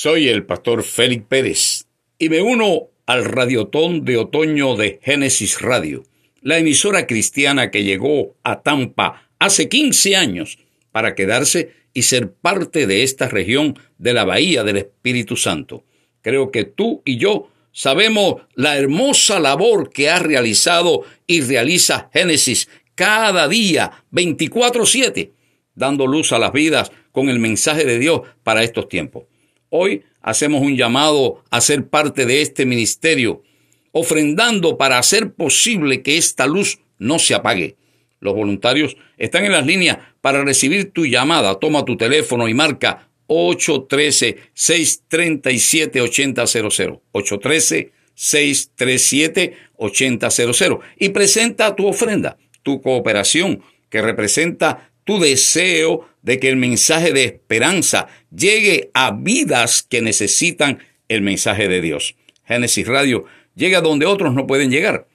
Soy el pastor Félix Pérez y me uno al radiotón de otoño de Génesis Radio, la emisora cristiana que llegó a Tampa hace 15 años para quedarse y ser parte de esta región de la Bahía del Espíritu Santo. Creo que tú y yo sabemos la hermosa labor que ha realizado y realiza Génesis cada día, 24/7, dando luz a las vidas con el mensaje de Dios para estos tiempos. Hoy hacemos un llamado a ser parte de este ministerio, ofrendando para hacer posible que esta luz no se apague. Los voluntarios están en las líneas para recibir tu llamada. Toma tu teléfono y marca 813-637-8000. 813-637-8000. Y presenta tu ofrenda, tu cooperación, que representa tu deseo de que el mensaje de esperanza llegue a vidas que necesitan el mensaje de Dios. Génesis Radio llega donde otros no pueden llegar,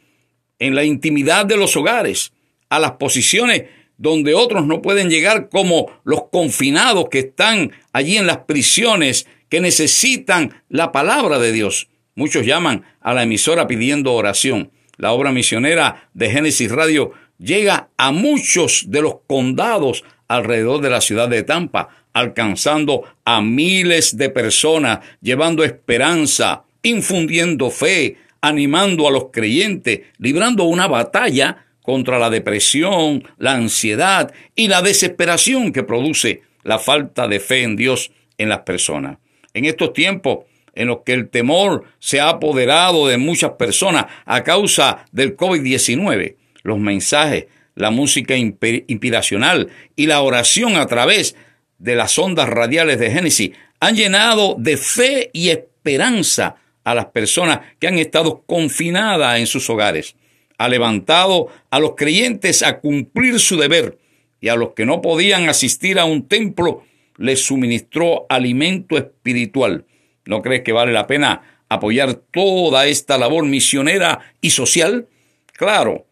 en la intimidad de los hogares, a las posiciones donde otros no pueden llegar, como los confinados que están allí en las prisiones, que necesitan la palabra de Dios. Muchos llaman a la emisora pidiendo oración. La obra misionera de Génesis Radio llega a muchos de los condados alrededor de la ciudad de Tampa, alcanzando a miles de personas, llevando esperanza, infundiendo fe, animando a los creyentes, librando una batalla contra la depresión, la ansiedad y la desesperación que produce la falta de fe en Dios en las personas. En estos tiempos en los que el temor se ha apoderado de muchas personas a causa del COVID-19, los mensajes, la música inspiracional y la oración a través de las ondas radiales de Génesis han llenado de fe y esperanza a las personas que han estado confinadas en sus hogares. Ha levantado a los creyentes a cumplir su deber y a los que no podían asistir a un templo les suministró alimento espiritual. ¿No crees que vale la pena apoyar toda esta labor misionera y social? Claro,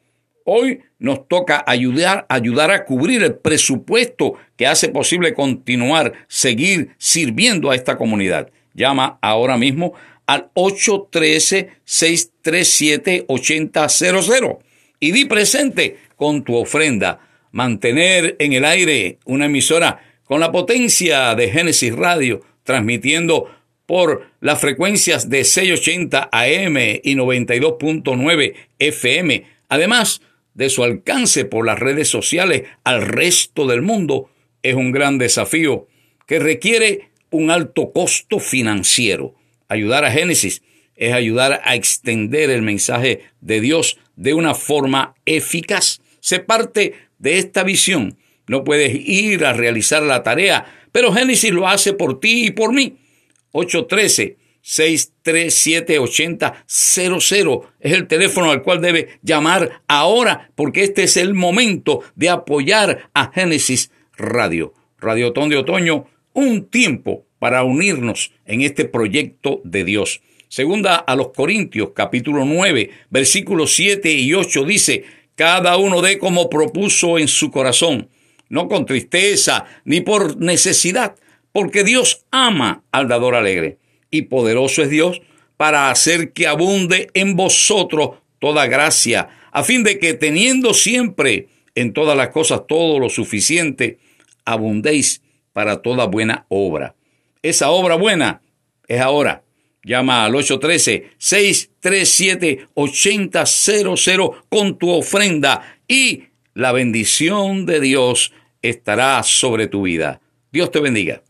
Hoy nos toca ayudar, ayudar a cubrir el presupuesto que hace posible continuar, seguir sirviendo a esta comunidad. Llama ahora mismo al 813-637-8000 y di presente con tu ofrenda. Mantener en el aire una emisora con la potencia de Génesis Radio, transmitiendo por las frecuencias de 680 AM y 92.9 FM. Además, de su alcance por las redes sociales al resto del mundo es un gran desafío que requiere un alto costo financiero. Ayudar a Génesis es ayudar a extender el mensaje de Dios de una forma eficaz. Se parte de esta visión. No puedes ir a realizar la tarea, pero Génesis lo hace por ti y por mí. 813 637-8000 es el teléfono al cual debe llamar ahora porque este es el momento de apoyar a Génesis Radio. Radiotón de Otoño, un tiempo para unirnos en este proyecto de Dios. Segunda a los Corintios, capítulo 9, versículos 7 y 8 dice, cada uno dé como propuso en su corazón, no con tristeza ni por necesidad, porque Dios ama al dador alegre y poderoso es Dios para hacer que abunde en vosotros toda gracia, a fin de que teniendo siempre en todas las cosas todo lo suficiente, abundéis para toda buena obra. Esa obra buena es ahora. Llama al 813-637-8000 con tu ofrenda y la bendición de Dios estará sobre tu vida. Dios te bendiga.